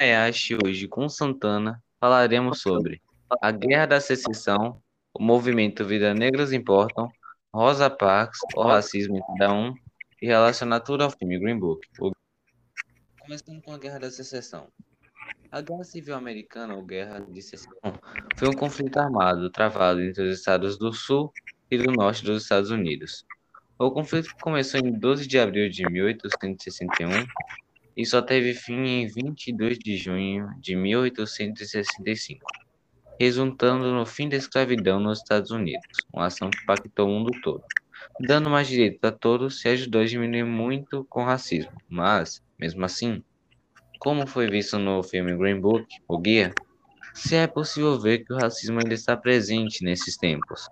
Hayashi hoje com Santana falaremos sobre a Guerra da Secessão, o movimento Vida Negras Importam, Rosa Parks, o racismo em cada um e relacionar tudo ao filme Green Book. Começando com a Guerra da Secessão. A Guerra Civil Americana, ou Guerra de Secessão, foi um conflito armado travado entre os estados do Sul e do Norte dos Estados Unidos. O conflito começou em 12 de abril de 1861 e só teve fim em 22 de junho de 1865, resultando no fim da escravidão nos Estados Unidos, uma ação que impactou o mundo todo. Dando mais direitos a todos, se ajudou a diminuir muito com o racismo, mas, mesmo assim, como foi visto no filme Green Book, o Guia, se é possível ver que o racismo ainda está presente nesses tempos.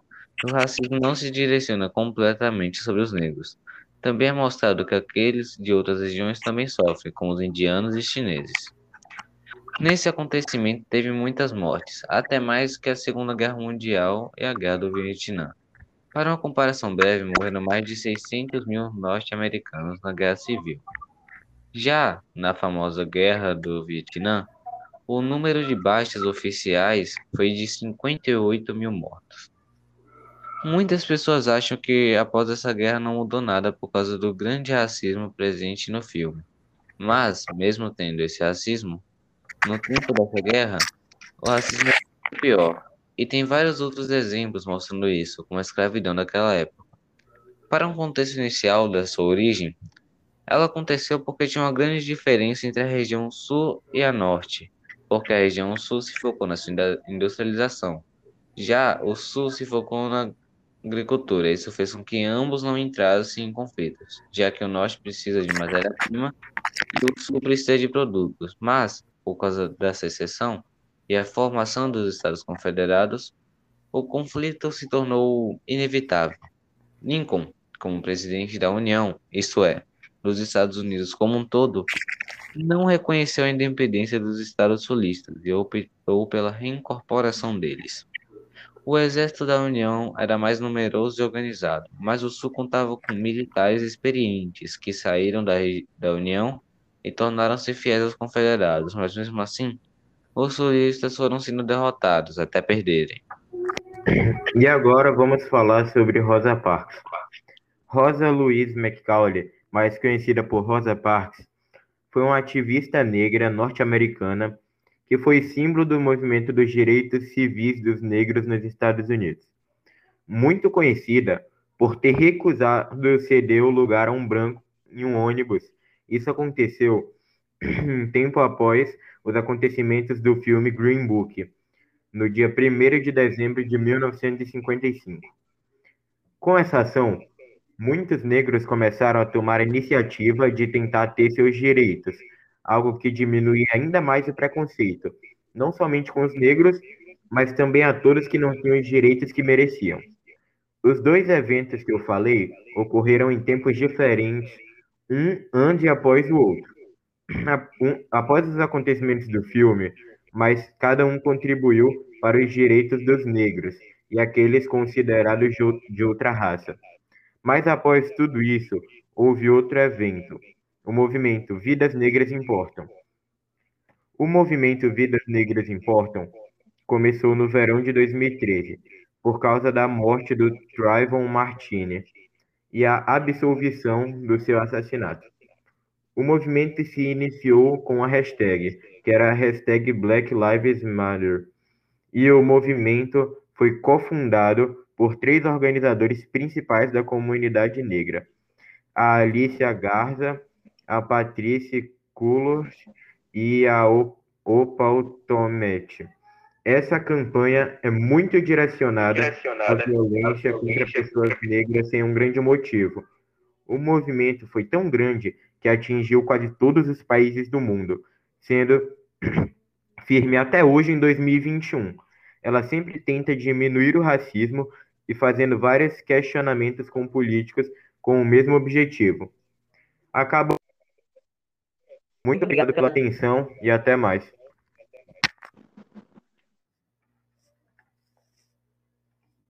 O racismo não se direciona completamente sobre os negros, também é mostrado que aqueles de outras regiões também sofrem, como os indianos e chineses. Nesse acontecimento teve muitas mortes, até mais que a Segunda Guerra Mundial e a Guerra do Vietnã. Para uma comparação breve, morreram mais de 600 mil norte-americanos na Guerra Civil. Já na famosa Guerra do Vietnã, o número de baixas oficiais foi de 58 mil mortos. Muitas pessoas acham que após essa guerra não mudou nada por causa do grande racismo presente no filme. Mas, mesmo tendo esse racismo, no tempo dessa guerra, o racismo é pior. E tem vários outros exemplos mostrando isso, como a escravidão daquela época. Para um contexto inicial da sua origem, ela aconteceu porque tinha uma grande diferença entre a região sul e a norte, porque a região sul se focou na sua industrialização, já o sul se focou na agricultura. Isso fez com que ambos não entrassem em conflitos, já que o norte precisa de matéria-prima e o sul precisa de produtos. Mas, por causa da secessão e a formação dos Estados Confederados, o conflito se tornou inevitável. Lincoln, como presidente da União, isto é, dos Estados Unidos como um todo, não reconheceu a independência dos estados sulistas e optou pela reincorporação deles. O exército da União era mais numeroso e organizado, mas o Sul contava com militares experientes que saíram da, da União e tornaram-se fiéis aos confederados, mas mesmo assim, os sulistas foram sendo derrotados até perderem. E agora vamos falar sobre Rosa Parks. Rosa Louise McCauley, mais conhecida por Rosa Parks, foi uma ativista negra norte-americana que foi símbolo do movimento dos direitos civis dos negros nos Estados Unidos. Muito conhecida por ter recusado ceder o lugar a um branco em um ônibus. Isso aconteceu tempo após os acontecimentos do filme Green Book, no dia 1 de dezembro de 1955. Com essa ação, muitos negros começaram a tomar a iniciativa de tentar ter seus direitos, algo que diminui ainda mais o preconceito, não somente com os negros, mas também a todos que não tinham os direitos que mereciam. Os dois eventos que eu falei ocorreram em tempos diferentes, um antes e após o outro. Após os acontecimentos do filme, mas cada um contribuiu para os direitos dos negros e aqueles considerados de outra raça. Mas após tudo isso, houve outro evento, o movimento Vidas Negras Importam. O movimento Vidas Negras Importam começou no verão de 2013, por causa da morte do Trayvon Martinez e a absolvição do seu assassinato. O movimento se iniciou com a hashtag, que era a hashtag Black Lives Matter, e o movimento foi cofundado por três organizadores principais da comunidade negra: a Alicia Garza, a Patrícia Cullors e a Opal Tomete. Essa campanha é muito direcionada, direcionada à violência contra pessoas negras sem um grande motivo. O movimento foi tão grande que atingiu quase todos os países do mundo, sendo firme até hoje em 2021. Ela sempre tenta diminuir o racismo e fazendo vários questionamentos com políticos com o mesmo objetivo. Acaba muito obrigado pela atenção e até mais.